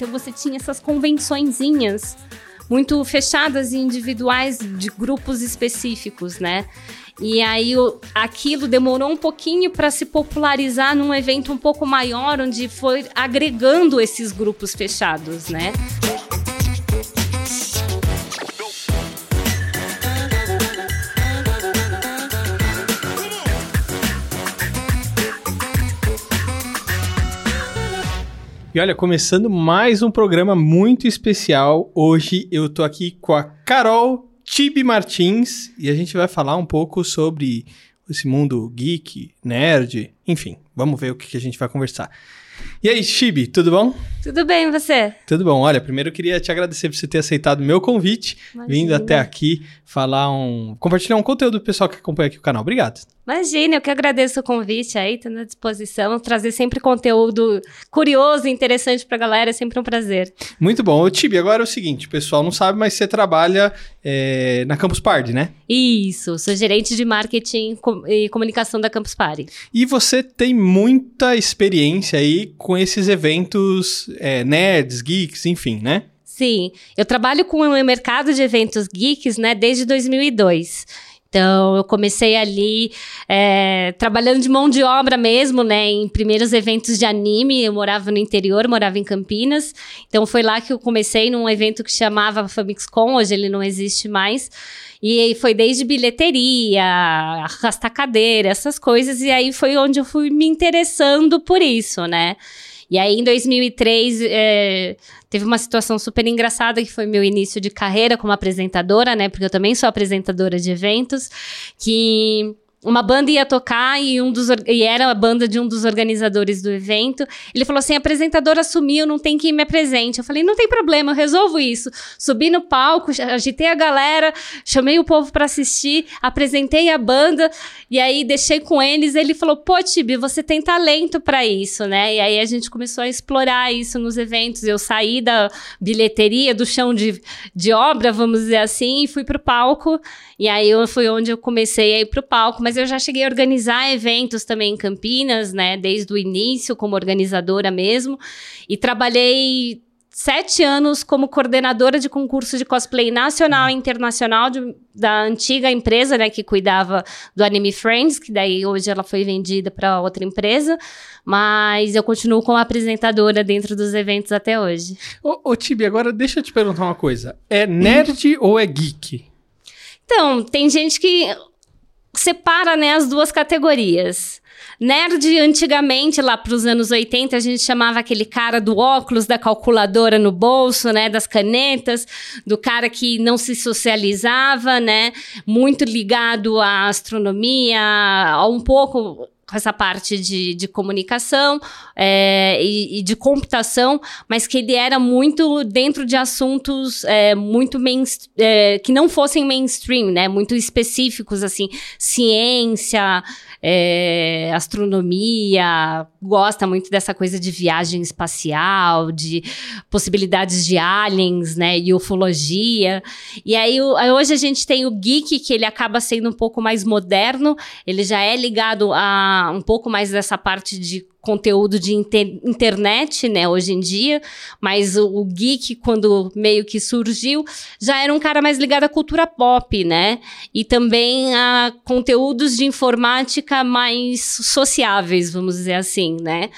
Então você tinha essas convençõezinhas muito fechadas e individuais de grupos específicos, né? E aí o, aquilo demorou um pouquinho para se popularizar num evento um pouco maior, onde foi agregando esses grupos fechados, né? E olha, começando mais um programa muito especial. Hoje eu tô aqui com a Carol Tibi Martins e a gente vai falar um pouco sobre esse mundo geek, nerd, enfim, vamos ver o que, que a gente vai conversar. E aí, Chibi, tudo bom? Tudo bem, e você? Tudo bom. Olha, primeiro eu queria te agradecer por você ter aceitado o meu convite, Imagina. vindo até aqui falar um. compartilhar um conteúdo do pessoal que acompanha aqui o canal. Obrigado. Imagina, eu que agradeço o convite aí, tô à disposição. Trazer sempre conteúdo curioso e interessante pra galera, é sempre um prazer. Muito bom. Ô, Tibi, agora é o seguinte, o pessoal não sabe, mas você trabalha é, na Campus Party, né? Isso, sou gerente de marketing e comunicação da Campus Party. E você tem muita experiência aí com esses eventos é, nerds, geeks, enfim, né? Sim, eu trabalho com o mercado de eventos geeks, né, desde 2002. Então, eu comecei ali é, trabalhando de mão de obra mesmo, né? Em primeiros eventos de anime. Eu morava no interior, morava em Campinas. Então, foi lá que eu comecei num evento que chamava FamixCon. Hoje ele não existe mais. E foi desde bilheteria, arrastar cadeira, essas coisas. E aí foi onde eu fui me interessando por isso, né? E aí, em 2003, é, teve uma situação super engraçada, que foi meu início de carreira como apresentadora, né? Porque eu também sou apresentadora de eventos, que uma banda ia tocar e um dos e era a banda de um dos organizadores do evento. Ele falou assim: a apresentadora sumiu, não tem quem me apresente. Eu falei: não tem problema, eu resolvo isso. Subi no palco, agitei a galera, chamei o povo para assistir, apresentei a banda e aí deixei com eles. Ele falou: pô, Tibi, você tem talento para isso, né? E aí a gente começou a explorar isso nos eventos. Eu saí da bilheteria, do chão de, de obra, vamos dizer assim, e fui pro palco. E aí eu, foi onde eu comecei a ir pro palco mas eu já cheguei a organizar eventos também em Campinas, né? Desde o início, como organizadora mesmo. E trabalhei sete anos como coordenadora de concurso de cosplay nacional e internacional de, da antiga empresa, né, que cuidava do Anime Friends, que daí hoje ela foi vendida para outra empresa, mas eu continuo como apresentadora dentro dos eventos até hoje. Ô, ô Tibi, agora deixa eu te perguntar uma coisa. É nerd ou é geek? Então, tem gente que separa né, as duas categorias. Nerd, antigamente, lá para os anos 80, a gente chamava aquele cara do óculos, da calculadora no bolso, né? Das canetas, do cara que não se socializava, né? Muito ligado à astronomia, a um pouco com essa parte de, de comunicação é, e, e, de computação, mas que ele era muito dentro de assuntos é, muito main, é, que não fossem mainstream, né? Muito específicos, assim, ciência, astronomia, gosta muito dessa coisa de viagem espacial, de possibilidades de aliens, né, e ufologia. E aí o, hoje a gente tem o geek que ele acaba sendo um pouco mais moderno, ele já é ligado a um pouco mais dessa parte de conteúdo de inter internet, né, hoje em dia, mas o, o, geek, quando meio que surgiu, já era um cara mais ligado à cultura pop, né, e também a conteúdos de informática mais sociáveis, vamos dizer assim, né.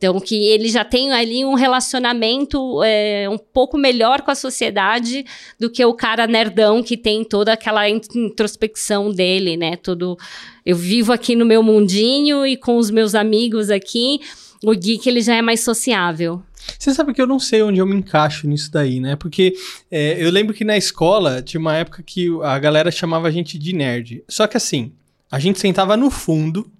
Então, que ele já tem ali um relacionamento é, um pouco melhor com a sociedade do que o cara nerdão que tem toda aquela introspecção dele, né? Todo. Eu vivo aqui no meu mundinho e com os meus amigos aqui. O geek ele já é mais sociável. Você sabe que eu não sei onde eu me encaixo nisso daí, né? Porque é, eu lembro que na escola tinha uma época que a galera chamava a gente de nerd. Só que assim, a gente sentava no fundo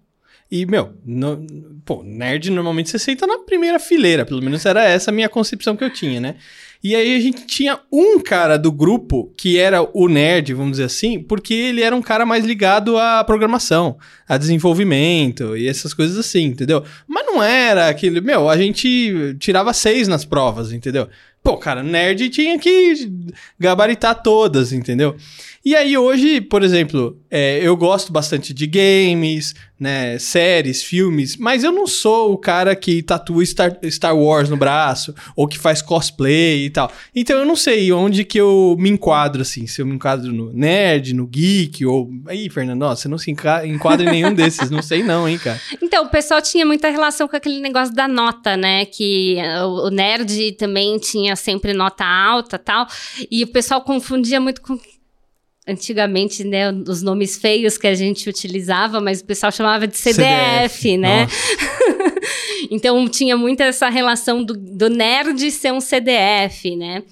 e, meu, no, pô, nerd normalmente você senta na primeira fileira, pelo menos era essa a minha concepção que eu tinha, né? E aí a gente tinha um cara do grupo que era o nerd, vamos dizer assim, porque ele era um cara mais ligado à programação, a desenvolvimento e essas coisas assim, entendeu? Mas não era aquele, meu, a gente tirava seis nas provas, entendeu? Pô, cara, nerd tinha que gabaritar todas, entendeu? E aí hoje, por exemplo, é, eu gosto bastante de games, né, séries, filmes, mas eu não sou o cara que tatua Star, Star Wars no braço ou que faz cosplay e tal. Então eu não sei onde que eu me enquadro assim, se eu me enquadro no nerd, no geek ou aí, Fernando, ó, você não se enquadra em nenhum desses, não sei não, hein, cara. Então, o pessoal tinha muita relação com aquele negócio da nota, né, que o nerd também tinha sempre nota alta, tal, e o pessoal confundia muito com antigamente, né, os nomes feios que a gente utilizava, mas o pessoal chamava de CDF, CDF né? então tinha muito essa relação do, do nerd ser um CDF, né?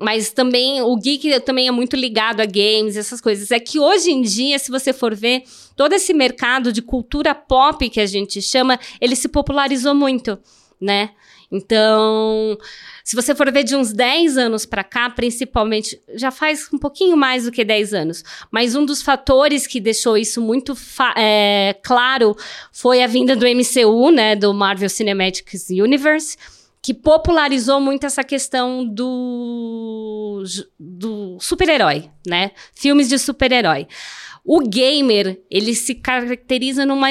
Mas também o geek também é muito ligado a games, essas coisas. É que hoje em dia, se você for ver, todo esse mercado de cultura pop que a gente chama, ele se popularizou muito, né? Então, se você for ver de uns 10 anos para cá, principalmente, já faz um pouquinho mais do que 10 anos, mas um dos fatores que deixou isso muito é, claro foi a vinda do MCU, né, do Marvel Cinematic Universe, que popularizou muito essa questão do, do super-herói, né? Filmes de super-herói. O gamer, ele se caracteriza numa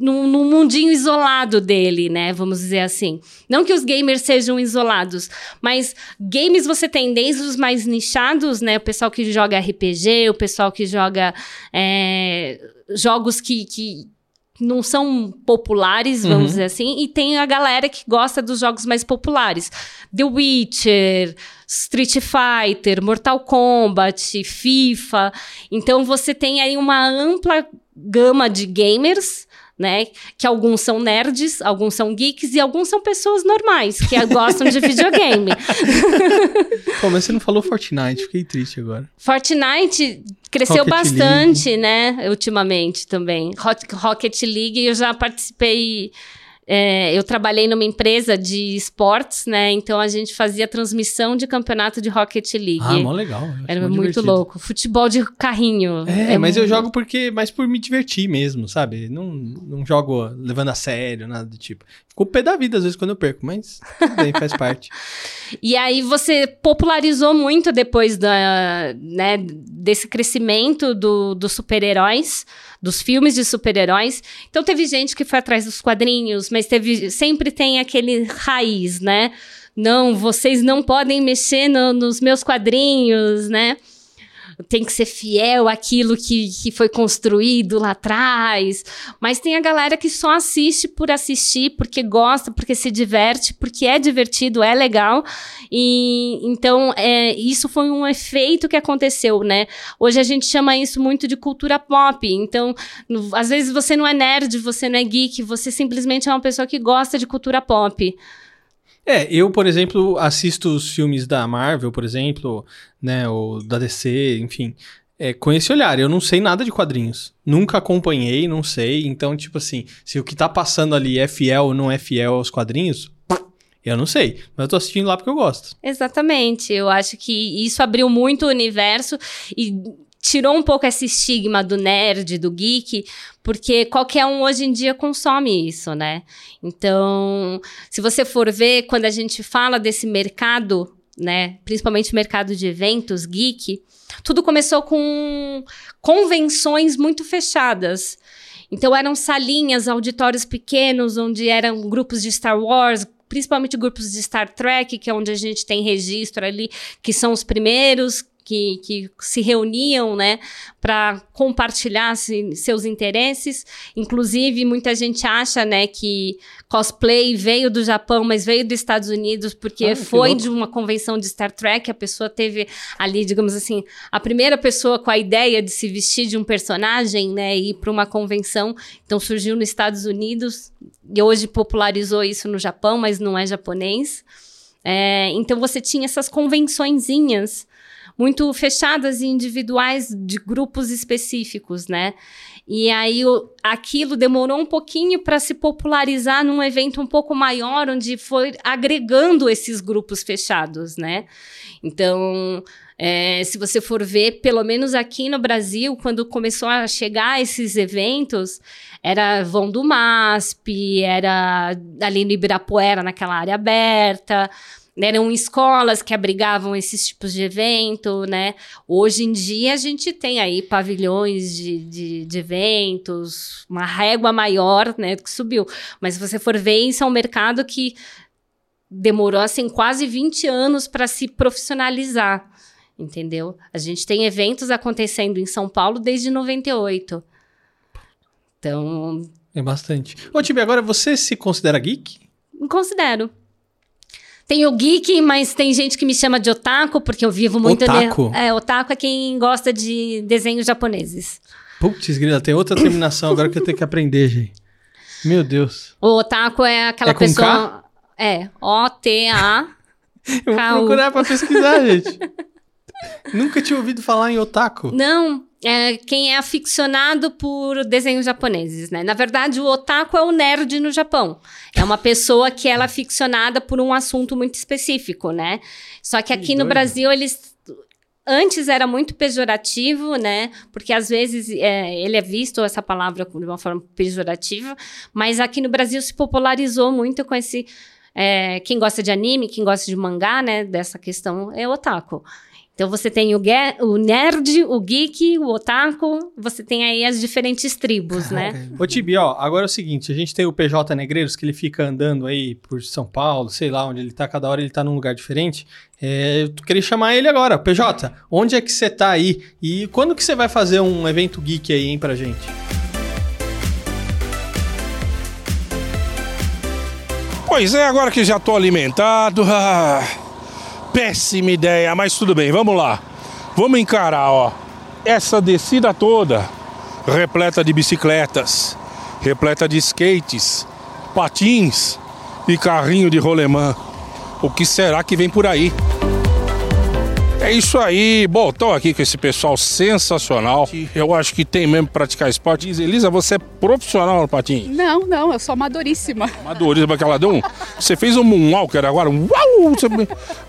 num, num, mundinho isolado dele, né? Vamos dizer assim. Não que os gamers sejam isolados, mas games você tem desde os mais nichados, né? O pessoal que joga RPG, o pessoal que joga é, jogos que, que não são populares, vamos uhum. dizer assim, e tem a galera que gosta dos jogos mais populares. The Witcher, Street Fighter, Mortal Kombat, FIFA. Então você tem aí uma ampla gama de gamers né? Que alguns são nerds, alguns são geeks e alguns são pessoas normais que gostam de videogame. Pô, mas você não falou Fortnite, fiquei triste agora. Fortnite cresceu Rocket bastante, League. né? Ultimamente também. Rocket League, eu já participei é, eu trabalhei numa empresa de esportes, né? Então a gente fazia transmissão de campeonato de Rocket League. Ah, mó legal. Era muito divertido. louco. Futebol de carrinho. É, é mas muito... eu jogo porque mais por me divertir mesmo, sabe? Não, não jogo levando a sério, nada do tipo. Fico pé da vida às vezes quando eu perco, mas tudo bem, faz parte. E aí você popularizou muito depois da, né, desse crescimento do, dos super-heróis dos filmes de super-heróis. Então teve gente que foi atrás dos quadrinhos, mas teve sempre tem aquele raiz, né? Não, vocês não podem mexer no, nos meus quadrinhos, né? Tem que ser fiel àquilo que, que foi construído lá atrás. Mas tem a galera que só assiste por assistir, porque gosta, porque se diverte, porque é divertido, é legal. E então é, isso foi um efeito que aconteceu, né? Hoje a gente chama isso muito de cultura pop. Então, no, às vezes você não é nerd, você não é geek, você simplesmente é uma pessoa que gosta de cultura pop. É, eu, por exemplo, assisto os filmes da Marvel, por exemplo, né, ou da DC, enfim, é, com esse olhar. Eu não sei nada de quadrinhos. Nunca acompanhei, não sei. Então, tipo assim, se o que tá passando ali é fiel ou não é fiel aos quadrinhos, eu não sei, mas eu tô assistindo lá porque eu gosto. Exatamente. Eu acho que isso abriu muito o universo e tirou um pouco esse estigma do nerd, do geek, porque qualquer um hoje em dia consome isso, né? Então, se você for ver, quando a gente fala desse mercado, né, principalmente mercado de eventos geek, tudo começou com convenções muito fechadas. Então, eram salinhas, auditórios pequenos, onde eram grupos de Star Wars, principalmente grupos de Star Trek, que é onde a gente tem registro ali, que são os primeiros que, que se reuniam, né, para compartilhar se, seus interesses. Inclusive, muita gente acha, né, que cosplay veio do Japão, mas veio dos Estados Unidos, porque ah, foi de uma convenção de Star Trek. A pessoa teve ali, digamos assim, a primeira pessoa com a ideia de se vestir de um personagem, né, e ir para uma convenção. Então, surgiu nos Estados Unidos e hoje popularizou isso no Japão, mas não é japonês. É, então você tinha essas convençõezinhas muito fechadas e individuais de grupos específicos, né? E aí o, aquilo demorou um pouquinho para se popularizar num evento um pouco maior, onde foi agregando esses grupos fechados, né? Então, é, se você for ver, pelo menos aqui no Brasil, quando começou a chegar esses eventos, era Vão do MASP, era ali no Ibirapuera, naquela área aberta, eram escolas que abrigavam esses tipos de evento, né? Hoje em dia a gente tem aí pavilhões de, de, de eventos, uma régua maior, né, que subiu. Mas se você for ver, isso é um mercado que demorou, assim, quase 20 anos para se profissionalizar, entendeu? A gente tem eventos acontecendo em São Paulo desde 98. Então... É bastante. Ô, Tibi, agora você se considera geek? Considero. Tem o geek, mas tem gente que me chama de otaku, porque eu vivo muito... Otaku? É, otaku é quem gosta de desenhos japoneses. Putz, grila, tem outra terminação agora que eu tenho que aprender, gente. Meu Deus. O otaku é aquela É com pessoa... É, O-T-A... Eu vou procurar pra pesquisar, gente. Nunca tinha ouvido falar em otaku. Não, é quem é aficionado por desenhos japoneses, né? Na verdade, o otaku é o nerd no Japão. É uma pessoa que ela é aficionada por um assunto muito específico, né? Só que aqui Que no. Brasil eles antes era muito pejorativo, né? Porque às vezes é, ele é visto essa palavra de uma forma pejorativa, mas aqui no Brasil se popularizou muito com esse é, quem gosta de anime, quem gosta de mangá, né? Dessa questão é otaku. Então você tem o, ge- o nerd, o geek, o otaku, você tem aí as diferentes tribos, né? Ô, Tibi, ó, agora é o seguinte, a gente tem o PJ Negreiros, que ele fica andando aí por São Paulo, sei lá onde ele tá, cada hora ele tá num lugar diferente. É, eu queria chamar ele agora. PJ, onde é que você tá aí? E quando que você vai fazer um evento geek aí, hein, pra gente? Pois é, agora que já tô alimentado. ah, péssima ideia, mas tudo bem, vamos lá. Vamos encarar, ó. Essa descida toda, repleta de bicicletas, repleta de skates, patins e carrinho de rolemã. O que será que vem por aí? É isso aí. Bom, tô aqui com esse pessoal sensacional. Eu acho que tem mesmo praticar esporte. Diz, Elisa, você é profissional no patins? Não, não, eu sou amadoríssima. Madurismo que ela deu um. Você fez um moonwalker agora, um uau! Você,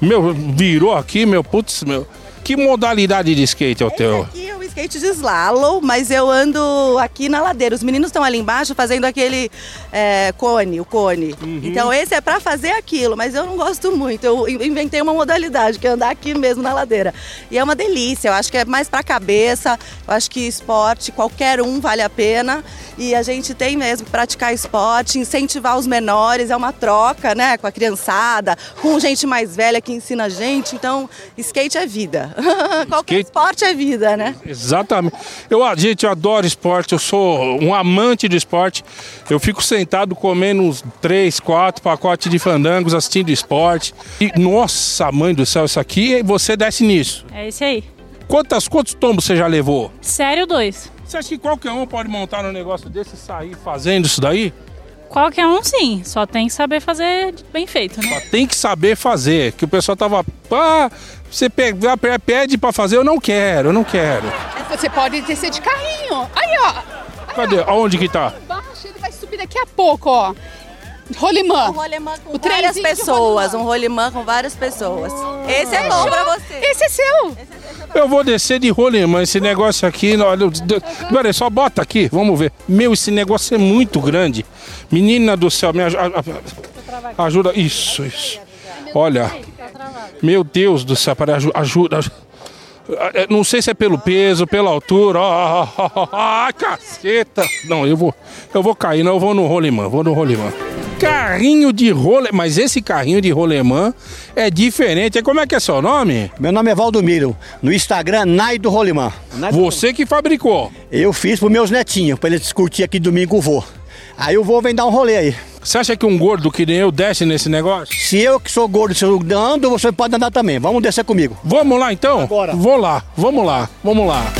meu, virou aqui, meu, putz, meu. Que modalidade de skate é o teu? Aqui skate de slalom, mas eu ando aqui na ladeira. Os meninos estão ali embaixo fazendo aquele é, cone, o cone. Então esse é pra fazer aquilo, mas eu não gosto muito. Eu inventei uma modalidade, que é andar aqui mesmo na ladeira. E é uma delícia, eu acho que é mais pra cabeça, eu acho que esporte, qualquer um vale a pena. E a gente tem mesmo que praticar esporte, incentivar os menores, é uma troca, né, com a criançada, com gente mais velha que ensina a gente. Então, skate é vida. Qualquer Skate- esporte é vida, né? Exatamente. Eu, gente, eu adoro esporte, eu sou um amante de esporte. Eu fico sentado comendo uns três, quatro pacotes de fandangos assistindo esporte. E, nossa, mãe do céu, isso aqui, você desce nisso. É esse aí. Quantas, quantos tombos você já levou? Sério, dois. Você acha que qualquer um pode montar um negócio desse e sair fazendo isso daí? Qualquer um, sim. Só tem que saber fazer bem feito, né? Só tem que saber fazer. Que o pessoal tava. Ah, você pega, pede pra fazer, eu não quero, eu não quero. Você pode descer de carrinho. Aí, ó. Cadê? Aonde que tá? Embaixo, ele vai subir daqui a pouco, ó. Rolimã. Um rolemã com O várias pessoas, rolimã. um rolimã com várias pessoas. Esse é bom pra você. Esse é seu. Eu vou descer de rolemã. Esse negócio aqui, olha. Peraí, só bota aqui, vamos ver. Meu, esse negócio é muito grande. Menina do céu, me ajuda. Ajuda. Isso, isso. Olha. Meu Deus do céu, peraí, aju- ajuda. É, Não sei se é pelo peso, pela altura. ó, caceta! Não, eu vou, eu vou cair, não, eu vou no rolemã, vou no rolemã. Carrinho de rolemã, mas esse carrinho de rolemã é diferente. Como é que é seu nome? Meu nome é Valdomiro. No Instagram, Naido Rolimã. Você que fabricou. Eu fiz pros meus netinhos, pra eles curtir aqui domingo o vô. Aí o vô vem dar um rolê aí. Você acha que um gordo que nem eu desce nesse negócio? Se eu que sou gordo, se eu ando, você pode andar também. Vamos descer comigo. Vamos lá então? Bora. Vou lá, vamos lá, vamos lá.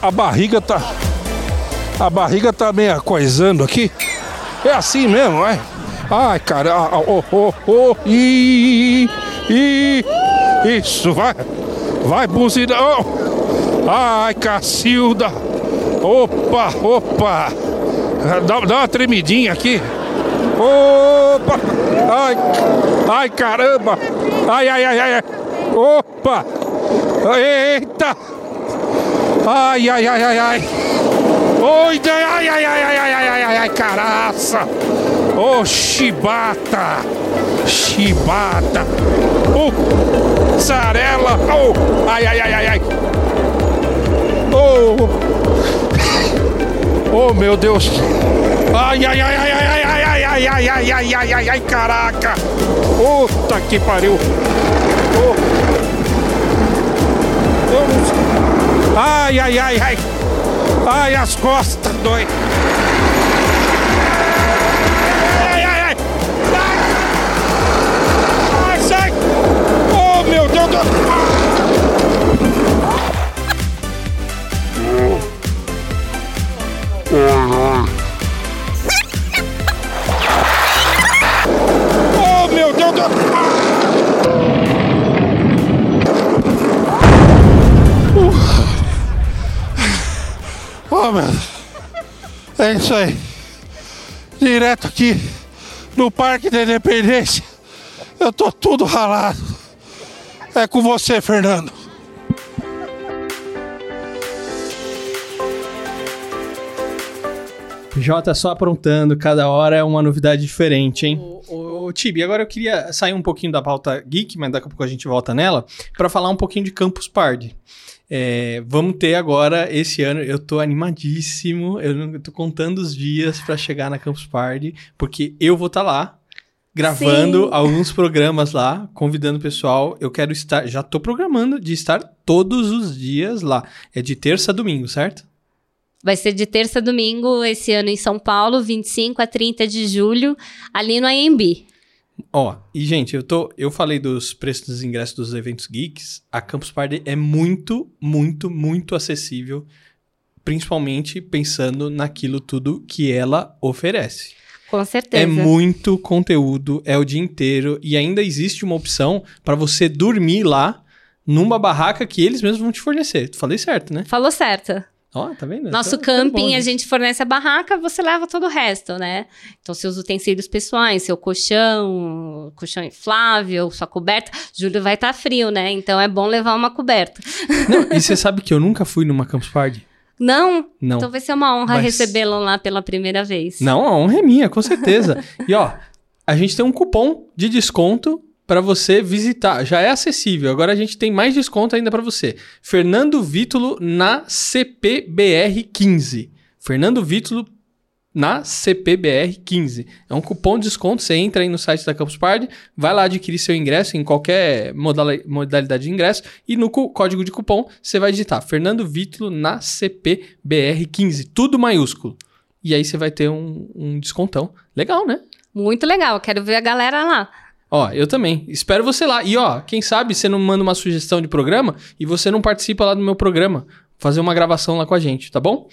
A barriga tá. A barriga tá meio coisando aqui. É assim mesmo, é? Ai, cara, ah, ah, oh, oh, oh, ih, ih, isso, vai. Vai, buzina. Oh. Ai, Cacilda. Opa, opa. Dá, dá uma tremidinha aqui. Opa. Ai, ai, caramba. Ai, ai, ai. ai. Opa. Eita. Ai, ai, ai, ai, ai. Oi, ai, ai, ai, ai, ai, ai, ai, ai, caraça. Ô, oh, chibata. Chibata. Oh, sarela. Oh, ai, ai, ai, ai, ai. Oh. Oh, meu Deus. Ai, ai, ai, ai, ai, ai, ai, ai, ai, ai, ai, ai, ai, ai, caraca. Puta que pariu. Oh. Ai, ai, ai, ai. Ai, as costas dói. Ai, ai, ai. Ai, ai sai. Oh, meu Deus do Oh, É isso aí. Direto aqui no Parque da Independência. Eu tô tudo ralado. É com você, Fernando. Jota só aprontando, cada hora é uma novidade diferente, hein? Ô, Tibi, agora eu queria sair um pouquinho da pauta geek, mas daqui a pouco a gente volta nela, para falar um pouquinho de Campus Party. É, vamos ter agora, esse ano, eu tô animadíssimo, eu não eu tô contando os dias para chegar na Campus Party, porque eu vou estar tá lá, gravando Sim. alguns programas lá, convidando o pessoal. Eu quero estar, já tô programando de estar todos os dias lá. É de terça a domingo, certo? Vai ser de terça a domingo, esse ano em São Paulo, 25 a 30 de julho, ali no AMB. Ó, e gente, eu tô, eu falei dos preços dos ingressos dos eventos geeks. A Campus Party é muito, muito, muito acessível, principalmente pensando naquilo tudo que ela oferece. Com certeza. É muito conteúdo, é o dia inteiro e ainda existe uma opção para você dormir lá numa barraca que eles mesmos vão te fornecer. Falei certo, né? Falou certo. Ó, tá vendo? Nosso Tá- tá bom, camping, a gente fornece a barraca, você leva todo o resto, né? Então, seus utensílios pessoais, seu colchão, colchão inflável, sua coberta. Júlio vai estar frio, né? Então, é bom levar uma coberta. Não, e você sabe que eu nunca fui numa Campus Party? Não? Não. Então, vai ser uma honra Mas- recebê-lo lá pela primeira vez. Não, a honra é minha, com certeza. e ó, a gente tem um cupom de desconto para você visitar. Já é acessível. Agora a gente tem mais desconto ainda para você. Fernando Vítulo na CPBR 15. Fernando Vítulo na CPBR 15. É um cupom de desconto. Você entra aí no site da Campus Party, vai lá adquirir seu ingresso em qualquer modali- modalidade de ingresso e no código de cupom você vai digitar Fernando Vítulo na CPBR 15. Tudo maiúsculo. E aí você vai ter um, um descontão. Legal, né? Muito legal. Quero ver a galera lá. Ó, eu também. Espero você lá. E ó, quem sabe você não manda uma sugestão de programa e você não participa lá do meu programa. Fazer uma gravação lá com a gente, tá bom?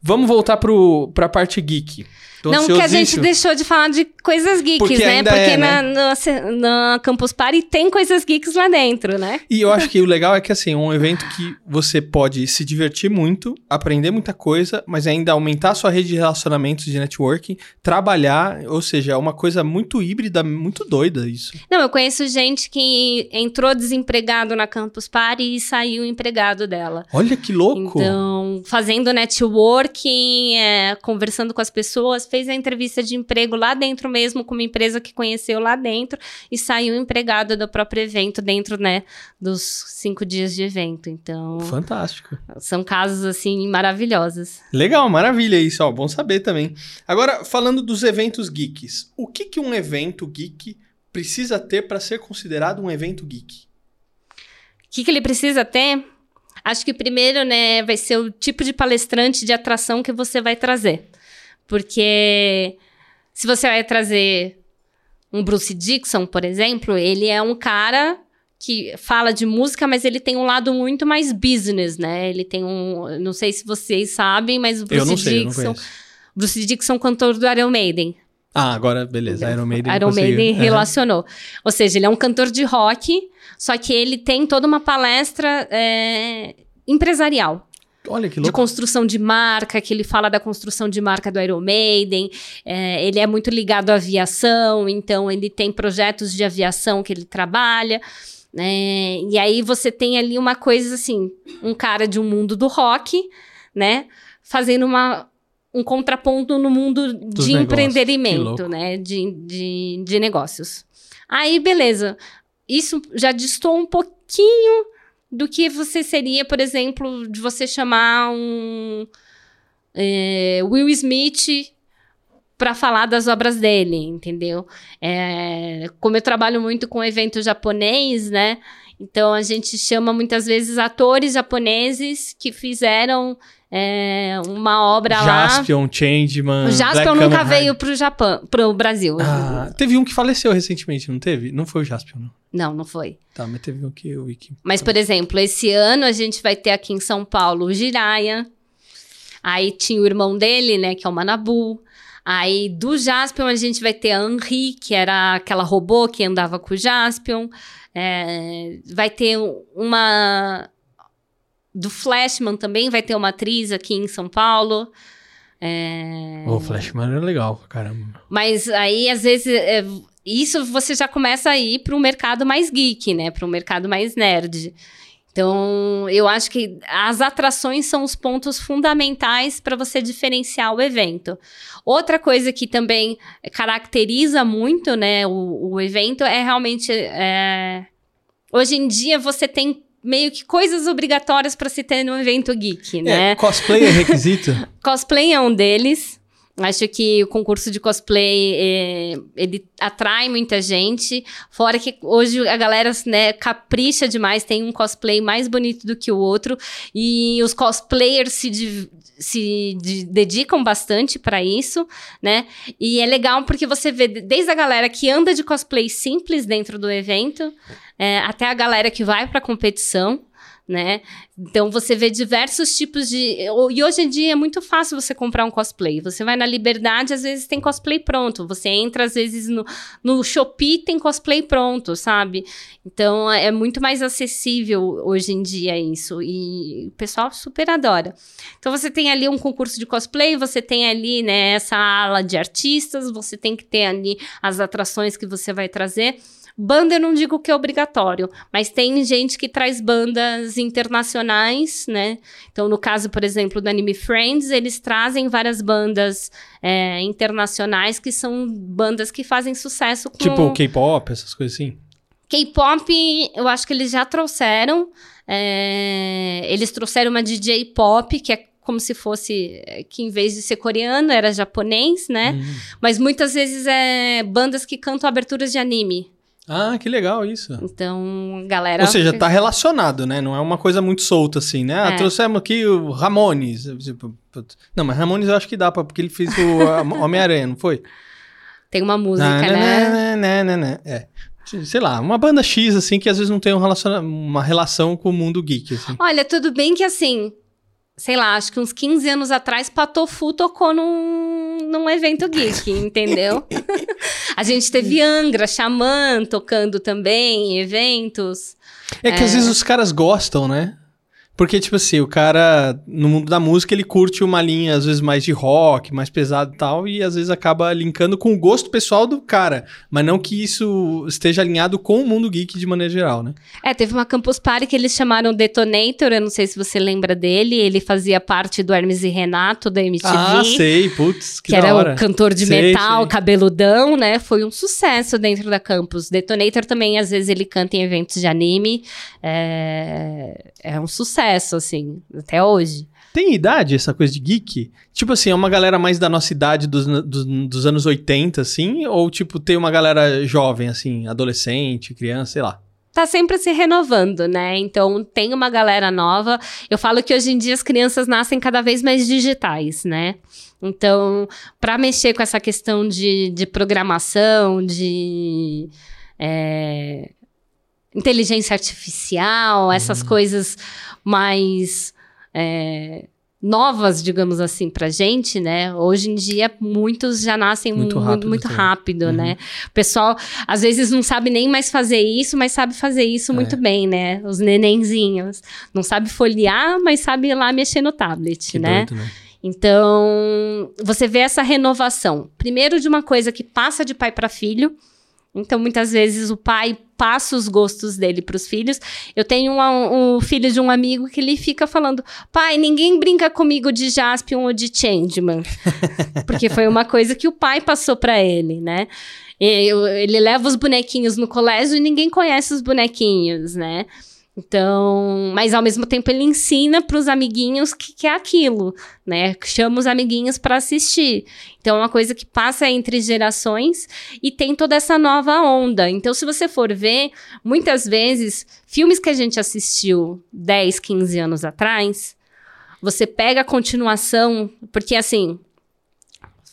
Vamos voltar pro, pra parte geek. Não que a gente deixou de falar de coisas geeks, Porque né? Porque é, na, na, na Campus Party tem coisas geeks lá dentro, né? E eu acho que o legal é que, assim, é um evento que você pode se divertir muito, aprender muita coisa, mas ainda aumentar a sua rede de relacionamentos de networking, trabalhar, ou seja, é uma coisa muito híbrida, muito doida isso. Não, eu conheço gente que entrou desempregado na Campus Party e saiu empregado dela. Olha que louco! Então, fazendo networking, é, conversando com as pessoas, fez a entrevista de emprego lá dentro mesmo, com uma empresa que conheceu lá dentro, e saiu empregado do próprio evento dentro, né, dos cinco dias de evento. Então, Fantástico. são casos, assim, maravilhosos. Legal, maravilha isso, ó, bom saber também. Agora, falando dos eventos geeks, o que, que um evento geek precisa ter para ser considerado um evento geek? O que, que ele precisa ter? Acho que primeiro, né, vai ser o tipo de palestrante de atração que você vai trazer. Porque se você vai trazer um Bruce Dixon, por exemplo, ele é um cara que fala de música, mas ele tem um lado muito mais business, né? Ele tem um. Não sei se vocês sabem, mas o Bruce eu não sei, eu não Dixon. Bruce Dixon, cantor do Iron Maiden. Ah, agora beleza. Iron Maiden. Iron. Maiden relacionou. Ou seja, ele é um cantor de rock, só que ele tem toda uma palestra é, empresarial. Olha que De louco. construção de marca, que ele fala da construção de marca do Iron Maiden. É, ele é muito ligado à aviação, então ele tem projetos de aviação que ele trabalha. né? e aí você tem ali uma coisa assim, um cara de um mundo do rock, né? Fazendo uma, um contraponto no mundo Dos de negócios. Louco. né? De, de, de negócios. Aí, beleza. Isso já distou um pouquinho do que você seria, por exemplo, de você chamar um é, Will Smith para falar das obras dele, entendeu? É, como eu trabalho muito com evento japonês, né? Então a gente chama muitas vezes atores japoneses que fizeram é, uma obra lá. Jaspion, Changeman. O Jaspion Black nunca veio pro Japão, pro Brasil. Ah, teve um que faleceu recentemente, não teve? Não foi o Jaspion, não. Não, não foi. Tá, mas teve um que eu vi que. Mas, por exemplo, esse ano a gente vai ter aqui em São Paulo o Jiraya. Aí tinha o irmão dele, né, que é o Manabu. Aí do Jaspion a gente vai ter a Henri, que era aquela robô que andava com o Jaspion. É, vai ter uma. Do Flashman também vai ter uma atriz aqui em São Paulo. É, O Flashman era legal, caramba. mas aí, às vezes, é, isso você já começa a ir para um mercado mais geek, né? Para um mercado mais nerd. Então, eu acho que as atrações são os pontos fundamentais para você diferenciar o evento. Outra coisa que também caracteriza muito, né, o, o evento é realmente é, hoje em dia você tem meio que coisas obrigatórias para se ter num evento geek, né? É, cosplay é requisito? Cosplay é um deles. Acho que o concurso de cosplay, é, ele atrai muita gente. Fora que hoje a galera né, capricha demais, tem um cosplay mais bonito do que o outro. E os cosplayers se, di- se de- dedicam bastante para isso, né? E é legal porque você vê desde a galera que anda de cosplay simples dentro do evento, é, até a galera que vai para competição, né? Então você vê diversos tipos de. E hoje em dia é muito fácil você comprar um cosplay. Você vai na Liberdade, às vezes tem cosplay pronto. Você entra, às vezes, no, no Shopee tem cosplay pronto, sabe? Então é muito mais acessível hoje em dia isso. E o pessoal super adora. Então você tem ali um concurso de cosplay, você tem ali, né, essa ala de artistas, você tem que ter ali as atrações que você vai trazer. Banda eu não digo que é obrigatório, mas tem gente que traz bandas internacionais, né? Então, no caso, por exemplo, do Anime Friends, eles trazem várias bandas é, internacionais que são bandas que fazem sucesso com... Tipo K-pop, essas coisas assim? K-pop, eu acho que eles já trouxeram. é, eles trouxeram uma DJ pop, que é como se fosse. é, que em vez de ser coreano, era japonês, né? Hum. Mas muitas vezes é bandas que cantam aberturas de anime. Ah, que legal isso. Então, galera. Ou seja, tá relacionado, né? Não é uma coisa muito solta assim, né? Ah, É. trouxemos aqui o Ramones. Tipo. Não, mas Ramones eu acho que dá pra, porque ele fez o Homem-Aranha, não foi? Tem uma música, na, né? na, na, na. É. Sei lá, uma banda X, assim, que às vezes não tem um relaciona- uma relação com o mundo geek, assim. Olha, tudo bem que assim. Sei lá, acho que uns 15 anos atrás, Patofu tocou num, num evento geek, entendeu? A gente teve Angra, Xamã tocando também em eventos. É que às vezes os caras gostam, né? Porque, tipo assim, o cara, no mundo da música, ele curte uma linha, às vezes, mais de rock, mais pesado e tal, e às vezes acaba linkando com o gosto pessoal do cara. Mas não que isso esteja alinhado com o mundo geek de maneira geral, né? É, teve uma Campus Party que eles chamaram Detonator, eu não sei se você lembra dele, ele fazia parte do Hermes e Renato da MTV. Ah, sei, putz, que, que era o cantor de Sei, metal, sei. cabeludão, né? Foi um sucesso dentro da campus. Detonator também, às vezes, ele canta em eventos de anime. É, é um sucesso, assim, até hoje. Tem idade essa coisa de geek? Tipo assim, é uma galera mais da nossa idade dos, dos, dos anos 80, assim? Ou, tipo, tem uma galera jovem, assim, adolescente, criança, sei lá? Tá sempre se renovando, né? Então tem uma galera nova. Eu falo que hoje em dia as crianças nascem cada vez mais digitais, né? Então, para mexer com essa questão de, de programação, de é, inteligência artificial, essas coisas mais é, novas, digamos assim, pra gente, né? Hoje em dia, muitos já nascem Muito rápido muito também. rápido, Uhum. né? O pessoal, às vezes, não sabe nem mais fazer isso, mas sabe fazer isso muito bem, né? Os nenenzinhos. Não sabe folhear, mas sabe ir lá mexer no tablet, Que né? doido, né? Então, você vê essa renovação. Primeiro de uma coisa que passa de pai para filho. Então, muitas vezes o pai passa os gostos dele para os filhos. Eu tenho um, um filho de um amigo que ele fica falando: pai, ninguém brinca comigo de Jaspion ou de Changeman. Porque foi uma coisa que o pai passou para ele, né? Ele leva os bonequinhos no colégio e ninguém conhece os bonequinhos, né? Então, mas ao mesmo tempo ele ensina para os amiguinhos que, que é aquilo, né? Chama os amiguinhos para assistir. Então, é uma coisa que passa entre gerações e tem toda essa nova onda. Então, se você for ver, muitas vezes, filmes que a gente assistiu 10, 15 anos atrás, você pega a continuação, porque assim,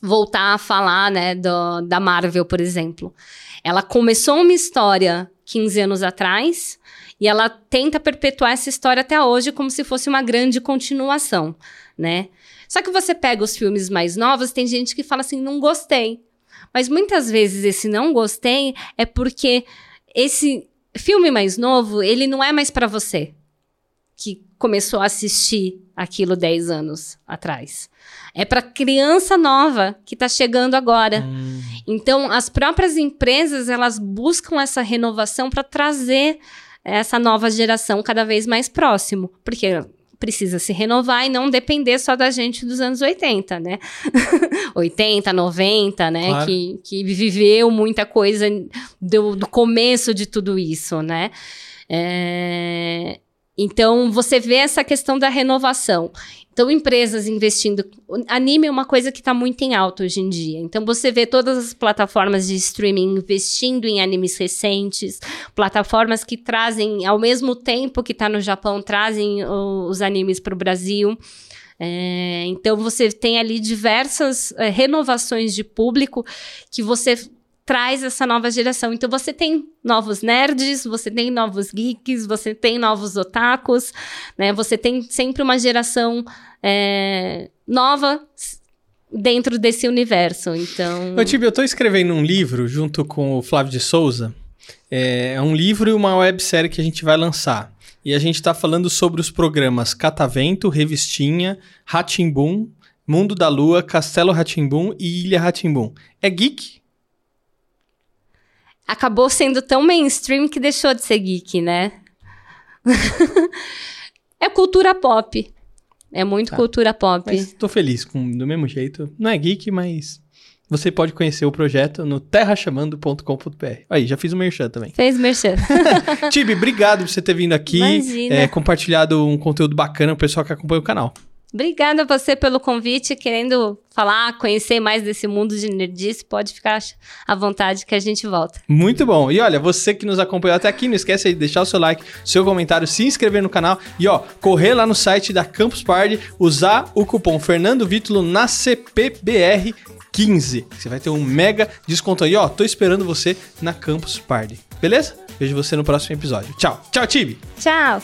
voltar a falar, né, do, da Marvel, por exemplo. Ela começou uma história 15 anos atrás e ela tenta perpetuar essa história até hoje como se fosse uma grande continuação, né? Só que você pega os filmes mais novos, tem gente que fala assim, não gostei. Mas muitas vezes esse não gostei é porque esse filme mais novo, ele não é mais para você que começou a assistir aquilo 10 anos atrás. É para criança nova que está chegando agora. Hum, Então, as próprias empresas, elas buscam essa renovação para trazer essa nova geração cada vez mais próximo, porque precisa se renovar e não depender só da gente dos anos 80, né? 80, 90, né? Claro. Que, que viveu muita coisa do, do começo de tudo isso, né? É, Então, você vê essa questão da renovação. Então, empresas investindo. Anime é uma coisa que está muito em alta hoje em dia. Então, você vê todas as plataformas de streaming investindo em animes recentes, plataformas que trazem, ao mesmo tempo que está no Japão, trazem os animes para o Brasil. É, então, você tem ali diversas é, renovações de público que você traz essa nova geração. Então, você tem novos nerds, você tem novos geeks, você tem novos otakus, né? Você tem sempre uma geração é, nova dentro desse universo. Então, Ô, Tibi, eu tô escrevendo um livro junto com o Flávio de Souza. É é um livro e uma websérie que a gente vai lançar. E a gente tá falando sobre os programas Catavento, Revistinha, Ratimbum, Mundo da Lua, Castelo Ratimbum e Ilha Ratimbum. É geek? Acabou sendo tão mainstream que deixou de ser geek, né? é cultura pop. É muito Tá. cultura pop. Mas tô feliz com do mesmo jeito. Não é geek, mas você pode conhecer o projeto no terrachamando.com.br. Aí, já fiz o merchan também. Fez merchan. Tibi, obrigado por você ter vindo aqui, Imagina. é, compartilhado um conteúdo bacana pro pessoal que acompanha o canal. Obrigada a você pelo convite, querendo falar, conhecer mais desse mundo de nerdice, pode ficar à vontade que a gente volta. Muito bom. E olha, você que nos acompanhou até aqui, não esquece de deixar o seu like, seu comentário, se inscrever no canal e ó, correr lá no site da Campus Party, usar o cupom Fernando Vítulo na CPBR 15. Você vai ter um mega desconto aí, ó. Tô esperando você na Campus Party. Beleza? Vejo você no próximo episódio. Tchau. Tchau, Tibi. Tchau!